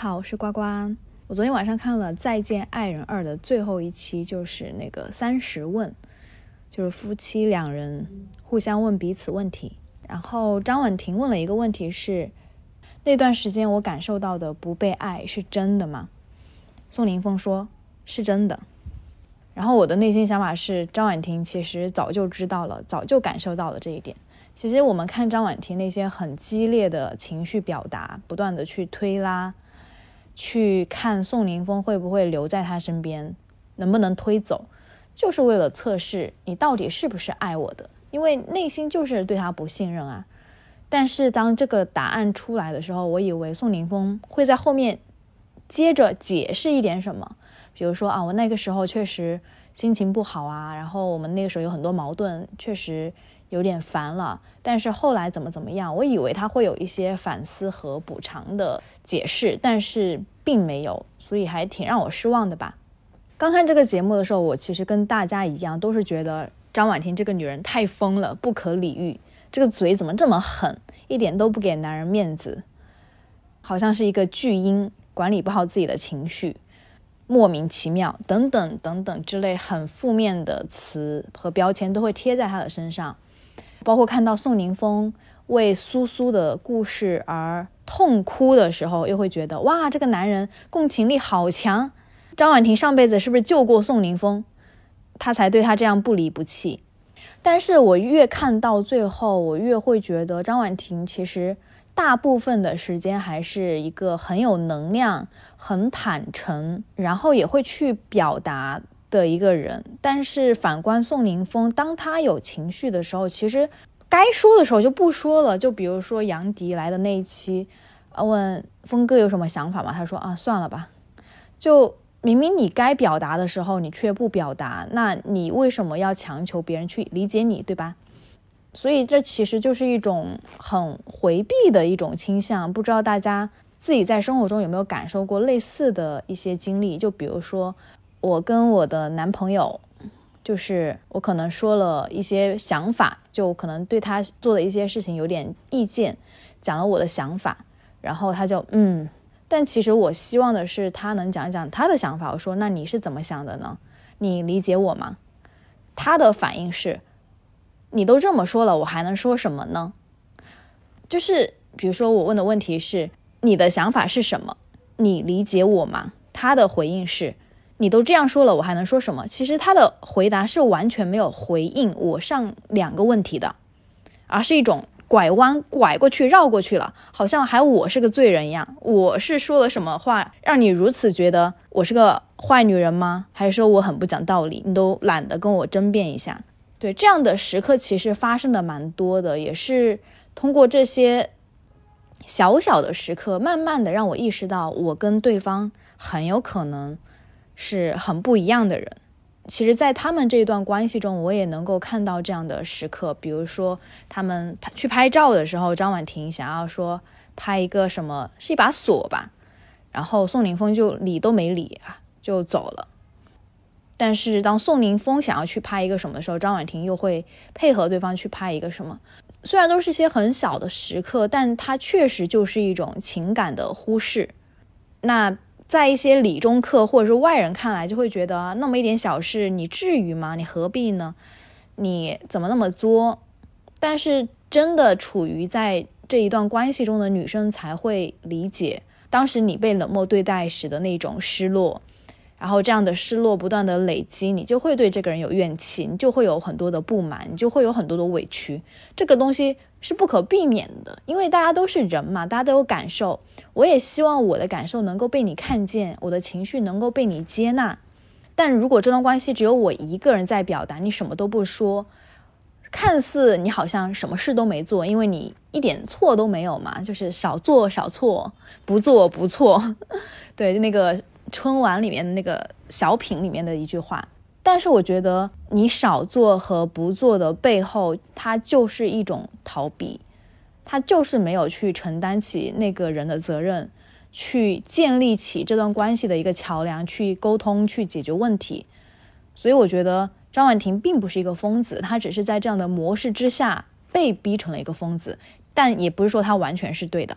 好，我是呱呱。我昨天晚上看了《再见爱人二》的最后一期，就是那个三十问，就是夫妻两人互相问彼此问题。然后张婉婷问了一个问题是：那段时间我感受到的不被爱是真的吗？宋宁峰说是真的。然后我的内心想法是，张婉婷其实早就知道了，早就感受到了这一点。其实我们看张婉婷那些很激烈的情绪表达，不断的去推拉。去看宋宁峰会不会留在他身边，能不能推走，就是为了测试你到底是不是爱我的，因为内心就是对他不信任啊。但是当这个答案出来的时候，我以为宋宁峰会在后面接着解释一点什么，比如说啊，我那个时候确实心情不好啊，然后我们那个时候有很多矛盾，确实。有点烦了，但是后来怎么怎么样？我以为他会有一些反思和补偿的解释，但是并没有，所以还挺让我失望的吧。刚看这个节目的时候，我其实跟大家一样，都是觉得张婉婷这个女人太疯了，不可理喻。这个嘴怎么这么狠，一点都不给男人面子，好像是一个巨婴，管理不好自己的情绪，莫名其妙，等等等等之类很负面的词和标签都会贴在他的身上。包括看到宋宁峰为苏苏的故事而痛哭的时候，又会觉得哇，这个男人共情力好强。张婉婷上辈子是不是救过宋宁峰，他才对他这样不离不弃？但是我越看到最后，我越会觉得张婉婷其实大部分的时间还是一个很有能量、很坦诚，然后也会去表达。的一个人，但是反观宋宁峰，当他有情绪的时候，其实该说的时候就不说了。就比如说杨迪来的那一期，问峰哥有什么想法吗？他说啊，算了吧。就明明你该表达的时候，你却不表达，那你为什么要强求别人去理解你，对吧？所以这其实就是一种很回避的一种倾向。不知道大家自己在生活中有没有感受过类似的一些经历？就比如说。我跟我的男朋友，就是我可能说了一些想法，就可能对他做的一些事情有点意见，讲了我的想法，然后他就嗯，但其实我希望的是他能讲一讲他的想法。我说那你是怎么想的呢？你理解我吗？他的反应是，你都这么说了，我还能说什么呢？就是比如说我问的问题是你的想法是什么？你理解我吗？他的回应是。你都这样说了，我还能说什么？其实他的回答是完全没有回应我上两个问题的，而是一种拐弯拐过去绕过去了，好像还我是个罪人一样。我是说了什么话让你如此觉得我是个坏女人吗？还是说我很不讲道理？你都懒得跟我争辩一下？对，这样的时刻其实发生的蛮多的，也是通过这些小小的时刻，慢慢的让我意识到，我跟对方很有可能。是很不一样的人。其实，在他们这段关系中，我也能够看到这样的时刻。比如说，他们去拍照的时候，张婉婷想要说拍一个什么，是一把锁吧，然后宋宁峰就理都没理啊，就走了。但是，当宋宁峰想要去拍一个什么的时候，张婉婷又会配合对方去拍一个什么。虽然都是些很小的时刻，但它确实就是一种情感的忽视。那。在一些理中客或者是外人看来，就会觉得那么一点小事，你至于吗？你何必呢？你怎么那么作？但是真的处于在这一段关系中的女生才会理解，当时你被冷漠对待时的那种失落。然后这样的失落不断的累积，你就会对这个人有怨气，你就会有很多的不满，你就会有很多的委屈。这个东西是不可避免的，因为大家都是人嘛，大家都有感受。我也希望我的感受能够被你看见，我的情绪能够被你接纳。但如果这段关系只有我一个人在表达，你什么都不说，看似你好像什么事都没做，因为你一点错都没有嘛，就是少做少错，不做不错。对，那个。春晚里面的那个小品里面的一句话，但是我觉得你少做和不做的背后，它就是一种逃避，他就是没有去承担起那个人的责任，去建立起这段关系的一个桥梁，去沟通，去解决问题。所以我觉得张婉婷并不是一个疯子，她只是在这样的模式之下被逼成了一个疯子，但也不是说她完全是对的。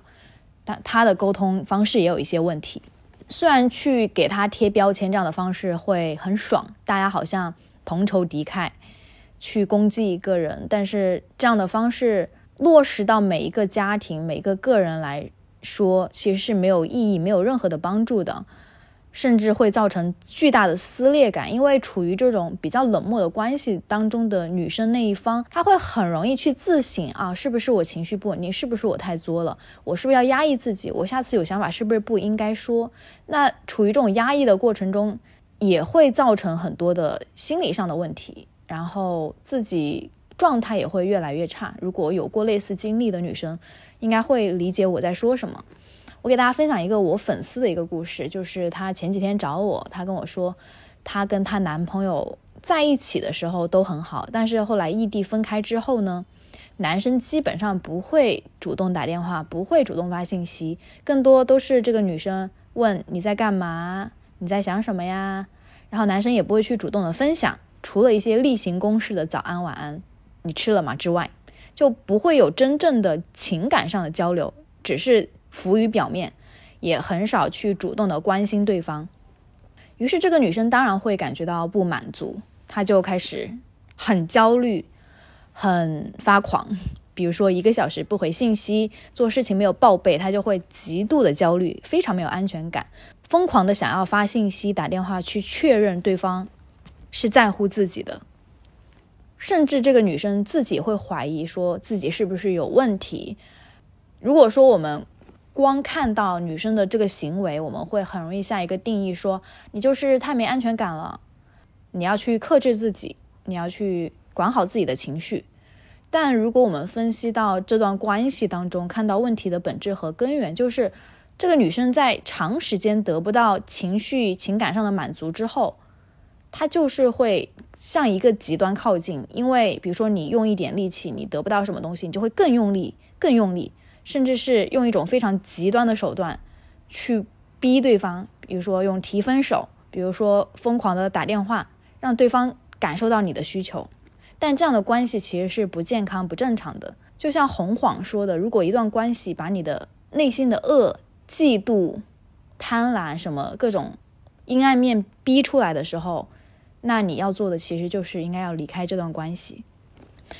但他的沟通方式也有一些问题。虽然去给他贴标签这样的方式会很爽，大家好像同仇敌忾，去攻击一个人，但是这样的方式落实到每一个家庭、每个个人来说，其实是没有意义、没有任何的帮助的。甚至会造成巨大的撕裂感，因为处于这种比较冷漠的关系当中的女生那一方，她会很容易去自省啊，是不是我情绪不稳定？是不是我太作了？我是不是要压抑自己？我下次有想法是不是不应该说？那处于这种压抑的过程中，也会造成很多的心理上的问题，然后自己状态也会越来越差。如果有过类似经历的女生，应该会理解我在说什么。我给大家分享一个我粉丝的一个故事，就是她前几天找我，她跟我说，她跟她男朋友在一起的时候都很好，但是后来异地分开之后呢，男生基本上不会主动打电话，不会主动发信息，更多都是这个女生问你在干嘛，你在想什么呀，然后男生也不会去主动的分享，除了一些例行公事的早安晚安，你吃了吗之外，就不会有真正的情感上的交流，只是。浮于表面，也很少去主动的关心对方，于是这个女生当然会感觉到不满足，她就开始很焦虑，很发狂。比如说一个小时不回信息，做事情没有报备，她就会极度的焦虑，非常没有安全感，疯狂的想要发信息、打电话去确认对方是在乎自己的，甚至这个女生自己会怀疑说自己是不是有问题。如果说我们。光看到女生的这个行为，我们会很容易下一个定义，说你就是太没安全感了，你要去克制自己，你要去管好自己的情绪。但如果我们分析到这段关系当中，看到问题的本质和根源，就是这个女生在长时间得不到情绪、情感上的满足之后，她就是会向一个极端靠近。因为比如说你用一点力气，你得不到什么东西，你就会更用力、更用力。甚至是用一种非常极端的手段去逼对方，比如说用提分手，比如说疯狂的打电话，让对方感受到你的需求。但这样的关系其实是不健康、不正常的。就像洪晃说的，如果一段关系把你的内心的恶、嫉妒、贪婪什么各种阴暗面逼出来的时候，那你要做的其实就是应该要离开这段关系。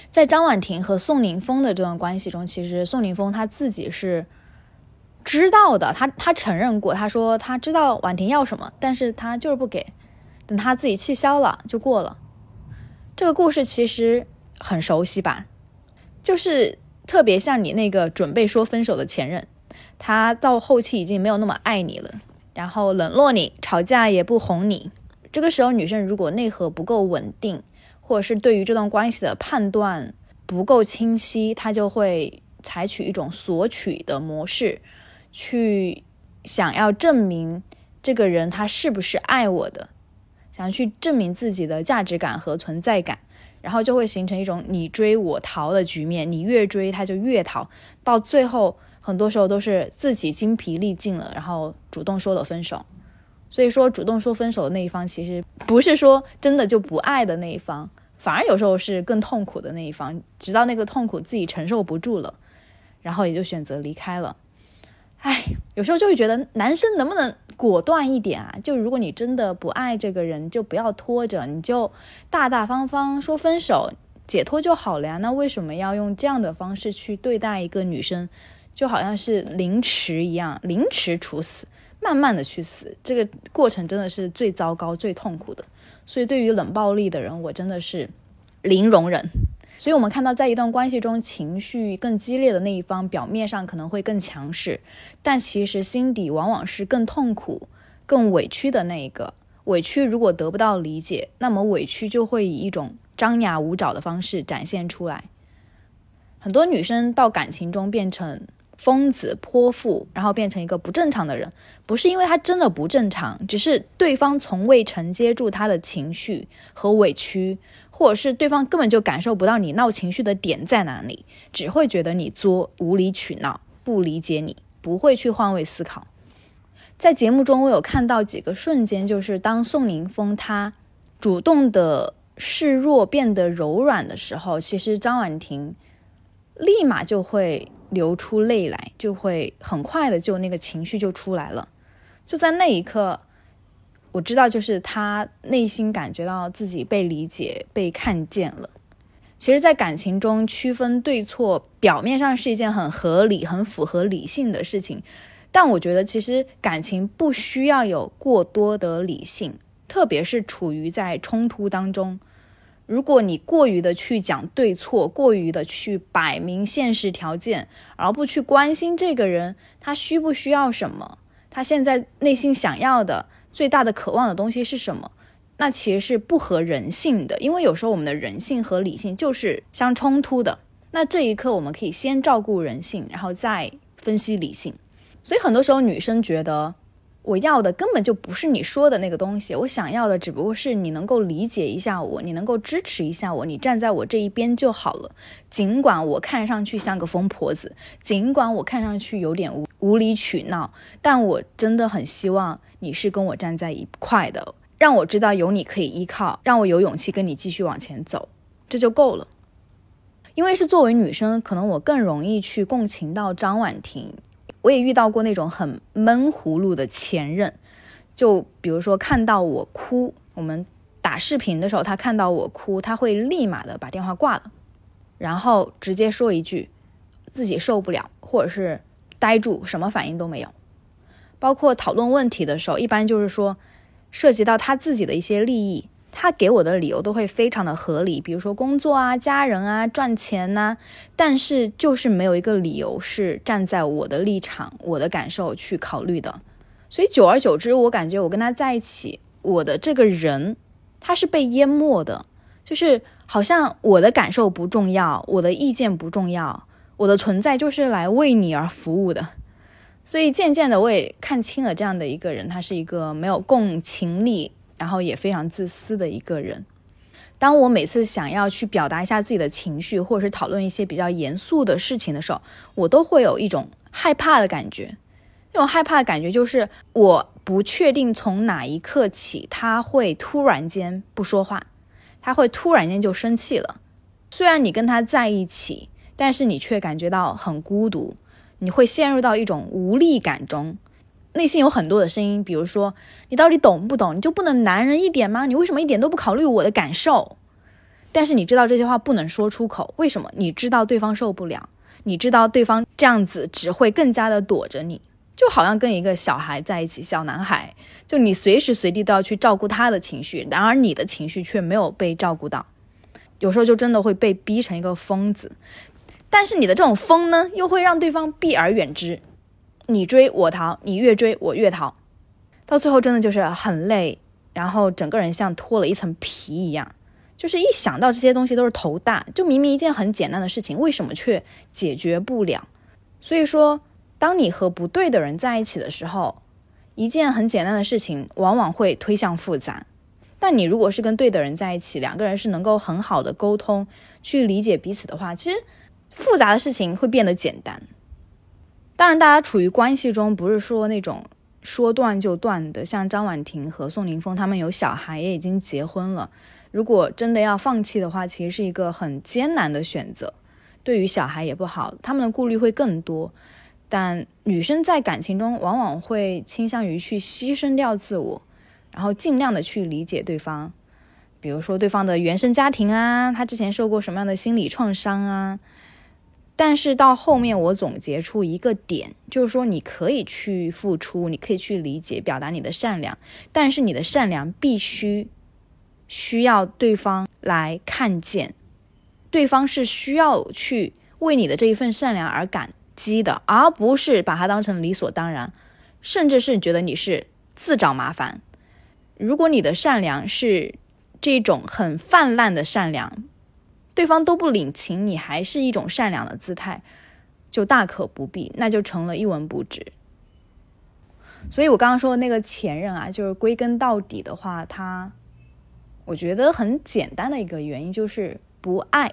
在张婉婷和宋宁峰的这段关系中，其实宋宁峰他自己是知道的，他他承认过，他说他知道婉婷要什么，但是他就是不给，等他自己气消了就过了。这个故事其实很熟悉吧？就是特别像你那个准备说分手的前任，他到后期已经没有那么爱你了，然后冷落你，吵架也不哄你。这个时候，女生如果内核不够稳定。或者是对于这段关系的判断不够清晰，他就会采取一种索取的模式，去想要证明这个人他是不是爱我的，想去证明自己的价值感和存在感，然后就会形成一种你追我逃的局面，你越追他就越逃，到最后很多时候都是自己精疲力尽了，然后主动说了分手。所以说，主动说分手的那一方，其实不是说真的就不爱的那一方，反而有时候是更痛苦的那一方。直到那个痛苦自己承受不住了，然后也就选择离开了。唉，有时候就会觉得男生能不能果断一点啊？就如果你真的不爱这个人，就不要拖着，你就大大方方说分手，解脱就好了呀。那为什么要用这样的方式去对待一个女生，就好像是凌迟一样，凌迟处死？慢慢的去死，这个过程真的是最糟糕、最痛苦的。所以，对于冷暴力的人，我真的是零容忍。所以，我们看到，在一段关系中，情绪更激烈的那一方，表面上可能会更强势，但其实心底往往是更痛苦、更委屈的那一个。委屈如果得不到理解，那么委屈就会以一种张牙舞爪的方式展现出来。很多女生到感情中变成。疯子泼妇，然后变成一个不正常的人，不是因为他真的不正常，只是对方从未承接住他的情绪和委屈，或者是对方根本就感受不到你闹情绪的点在哪里，只会觉得你作、无理取闹，不理解你，不会去换位思考。在节目中，我有看到几个瞬间，就是当宋宁峰他主动的示弱，变得柔软的时候，其实张婉婷立马就会。流出泪来，就会很快的就那个情绪就出来了。就在那一刻，我知道就是他内心感觉到自己被理解、被看见了。其实，在感情中区分对错，表面上是一件很合理、很符合理性的事情，但我觉得其实感情不需要有过多的理性，特别是处于在冲突当中。如果你过于的去讲对错，过于的去摆明现实条件，而不去关心这个人他需不需要什么，他现在内心想要的最大的渴望的东西是什么，那其实是不合人性的。因为有时候我们的人性和理性就是相冲突的。那这一刻我们可以先照顾人性，然后再分析理性。所以很多时候女生觉得。我要的根本就不是你说的那个东西，我想要的只不过是你能够理解一下我，你能够支持一下我，你站在我这一边就好了。尽管我看上去像个疯婆子，尽管我看上去有点无无理取闹，但我真的很希望你是跟我站在一块的，让我知道有你可以依靠，让我有勇气跟你继续往前走，这就够了。因为是作为女生，可能我更容易去共情到张婉婷。我也遇到过那种很闷葫芦的前任，就比如说看到我哭，我们打视频的时候，他看到我哭，他会立马的把电话挂了，然后直接说一句自己受不了，或者是呆住，什么反应都没有。包括讨论问题的时候，一般就是说涉及到他自己的一些利益。他给我的理由都会非常的合理，比如说工作啊、家人啊、赚钱呐，但是就是没有一个理由是站在我的立场、我的感受去考虑的。所以久而久之，我感觉我跟他在一起，我的这个人他是被淹没的，就是好像我的感受不重要，我的意见不重要，我的存在就是来为你而服务的。所以渐渐的，我也看清了这样的一个人，他是一个没有共情力。然后也非常自私的一个人。当我每次想要去表达一下自己的情绪，或者是讨论一些比较严肃的事情的时候，我都会有一种害怕的感觉。那种害怕的感觉就是我不确定从哪一刻起他会突然间不说话，他会突然间就生气了。虽然你跟他在一起，但是你却感觉到很孤独，你会陷入到一种无力感中。内心有很多的声音，比如说你到底懂不懂？你就不能男人一点吗？你为什么一点都不考虑我的感受？但是你知道这些话不能说出口，为什么？你知道对方受不了，你知道对方这样子只会更加的躲着你，就好像跟一个小孩在一起，小男孩，就你随时随地都要去照顾他的情绪，然而你的情绪却没有被照顾到，有时候就真的会被逼成一个疯子。但是你的这种疯呢，又会让对方避而远之。你追我逃，你越追我越逃，到最后真的就是很累，然后整个人像脱了一层皮一样，就是一想到这些东西都是头大。就明明一件很简单的事情，为什么却解决不了？所以说，当你和不对的人在一起的时候，一件很简单的事情往往会推向复杂。但你如果是跟对的人在一起，两个人是能够很好的沟通，去理解彼此的话，其实复杂的事情会变得简单。当然，大家处于关系中，不是说那种说断就断的。像张婉婷和宋宁峰，他们有小孩，也已经结婚了。如果真的要放弃的话，其实是一个很艰难的选择，对于小孩也不好，他们的顾虑会更多。但女生在感情中，往往会倾向于去牺牲掉自我，然后尽量的去理解对方，比如说对方的原生家庭啊，他之前受过什么样的心理创伤啊。但是到后面，我总结出一个点，就是说你可以去付出，你可以去理解、表达你的善良，但是你的善良必须需要对方来看见，对方是需要去为你的这一份善良而感激的，而不是把它当成理所当然，甚至是觉得你是自找麻烦。如果你的善良是这种很泛滥的善良。对方都不领情，你还是一种善良的姿态，就大可不必，那就成了一文不值。所以我刚刚说的那个前任啊，就是归根到底的话，他我觉得很简单的一个原因就是不爱，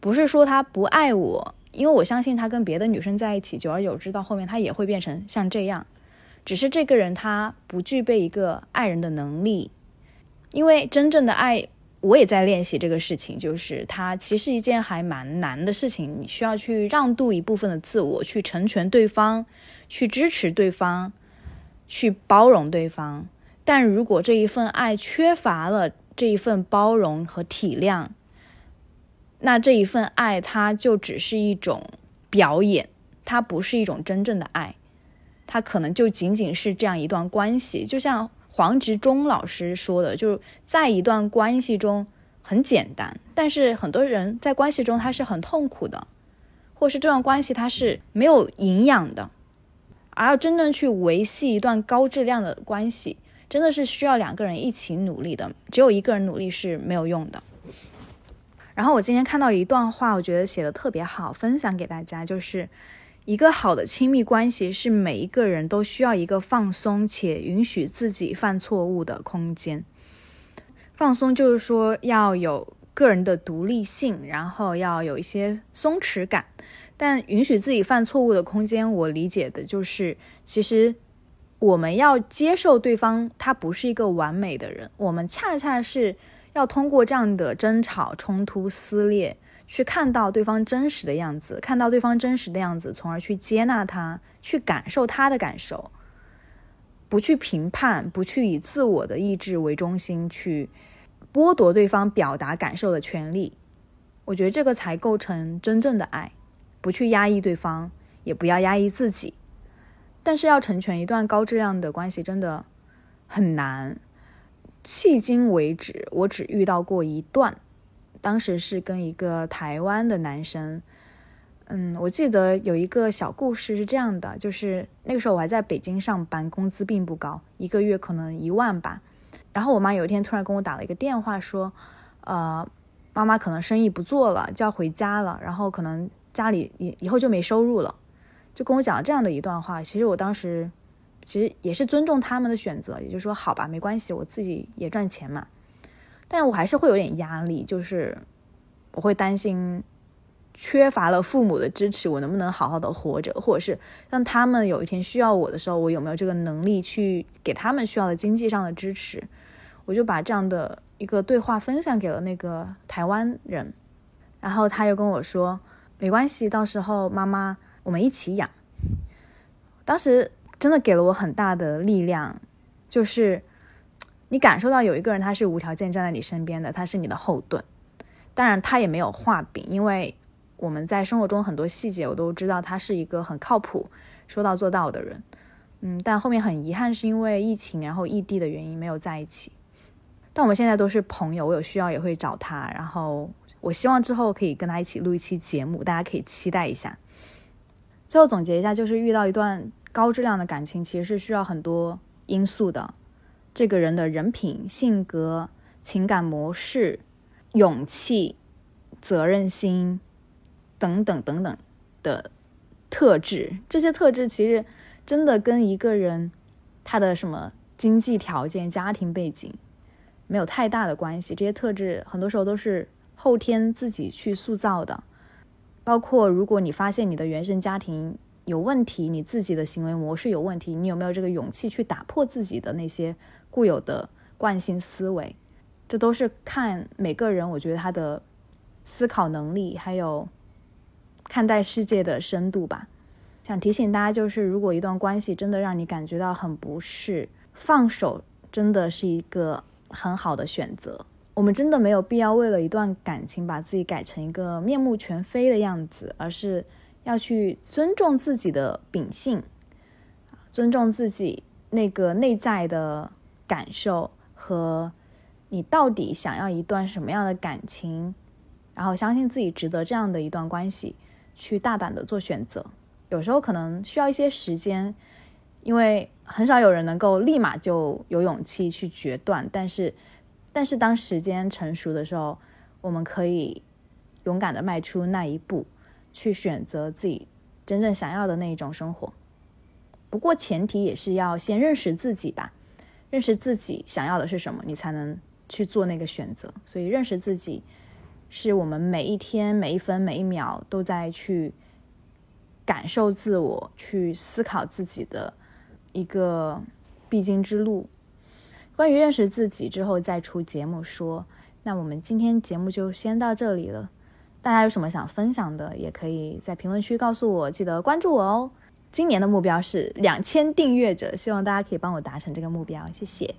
不是说他不爱我，因为我相信他跟别的女生在一起，久而久之到后面他也会变成像这样，只是这个人他不具备一个爱人的能力，因为真正的爱。我也在练习这个事情，就是它其实一件还蛮难的事情，你需要去让渡一部分的自我，去成全对方，去支持对方，去包容对方。但如果这一份爱缺乏了这一份包容和体谅，那这一份爱它就只是一种表演，它不是一种真正的爱，它可能就仅仅是这样一段关系。就像黄执中老师说的，就是在一段关系中很简单，但是很多人在关系中他是很痛苦的，或是这段关系它是没有营养的，而要真正去维系一段高质量的关系。真的是需要两个人一起努力的，只有一个人努力是没有用的。然后我今天看到一段话，我觉得写的特别好，分享给大家，就是一个好的亲密关系是每一个人都需要一个放松且允许自己犯错误的空间。放松就是说要有个人的独立性，然后要有一些松弛感，但允许自己犯错误的空间，我理解的就是其实。我们要接受对方，他不是一个完美的人。我们恰恰是要通过这样的争吵、冲突、撕裂，去看到对方真实的样子，看到对方真实的样子，从而去接纳他，去感受他的感受，不去评判，不去以自我的意志为中心去剥夺对方表达感受的权利。我觉得这个才构成真正的爱，不去压抑对方，也不要压抑自己。但是要成全一段高质量的关系真的很难。迄今为止，我只遇到过一段，当时是跟一个台湾的男生。嗯，我记得有一个小故事是这样的，就是那个时候我还在北京上班，工资并不高，一个月可能一万吧。然后我妈有一天突然跟我打了一个电话，说，呃，妈妈可能生意不做了，就要回家了，然后可能家里以以后就没收入了。就跟我讲了这样的一段话，其实我当时其实也是尊重他们的选择，也就是说，好吧，没关系，我自己也赚钱嘛。但我还是会有点压力，就是我会担心缺乏了父母的支持，我能不能好好的活着，或者是让他们有一天需要我的时候，我有没有这个能力去给他们需要的经济上的支持？我就把这样的一个对话分享给了那个台湾人，然后他又跟我说，没关系，到时候妈妈。我们一起养，当时真的给了我很大的力量，就是你感受到有一个人他是无条件站在你身边的，他是你的后盾。当然他也没有画饼，因为我们在生活中很多细节我都知道他是一个很靠谱、说到做到的人。嗯，但后面很遗憾是因为疫情，然后异地的原因没有在一起。但我们现在都是朋友，我有需要也会找他。然后我希望之后可以跟他一起录一期节目，大家可以期待一下。最后总结一下，就是遇到一段高质量的感情，其实是需要很多因素的。这个人的人品、性格、情感模式、勇气、责任心等等等等的特质，这些特质其实真的跟一个人他的什么经济条件、家庭背景没有太大的关系。这些特质很多时候都是后天自己去塑造的。包括，如果你发现你的原生家庭有问题，你自己的行为模式有问题，你有没有这个勇气去打破自己的那些固有的惯性思维？这都是看每个人，我觉得他的思考能力还有看待世界的深度吧。想提醒大家，就是如果一段关系真的让你感觉到很不适，放手真的是一个很好的选择。我们真的没有必要为了一段感情把自己改成一个面目全非的样子，而是要去尊重自己的秉性，尊重自己那个内在的感受和你到底想要一段什么样的感情，然后相信自己值得这样的一段关系，去大胆的做选择。有时候可能需要一些时间，因为很少有人能够立马就有勇气去决断，但是。但是当时间成熟的时候，我们可以勇敢的迈出那一步，去选择自己真正想要的那一种生活。不过前提也是要先认识自己吧，认识自己想要的是什么，你才能去做那个选择。所以认识自己，是我们每一天每一分每一秒都在去感受自我、去思考自己的一个必经之路。关于认识自己之后再出节目说，那我们今天节目就先到这里了。大家有什么想分享的，也可以在评论区告诉我，记得关注我哦。今年的目标是两千订阅者，希望大家可以帮我达成这个目标，谢谢。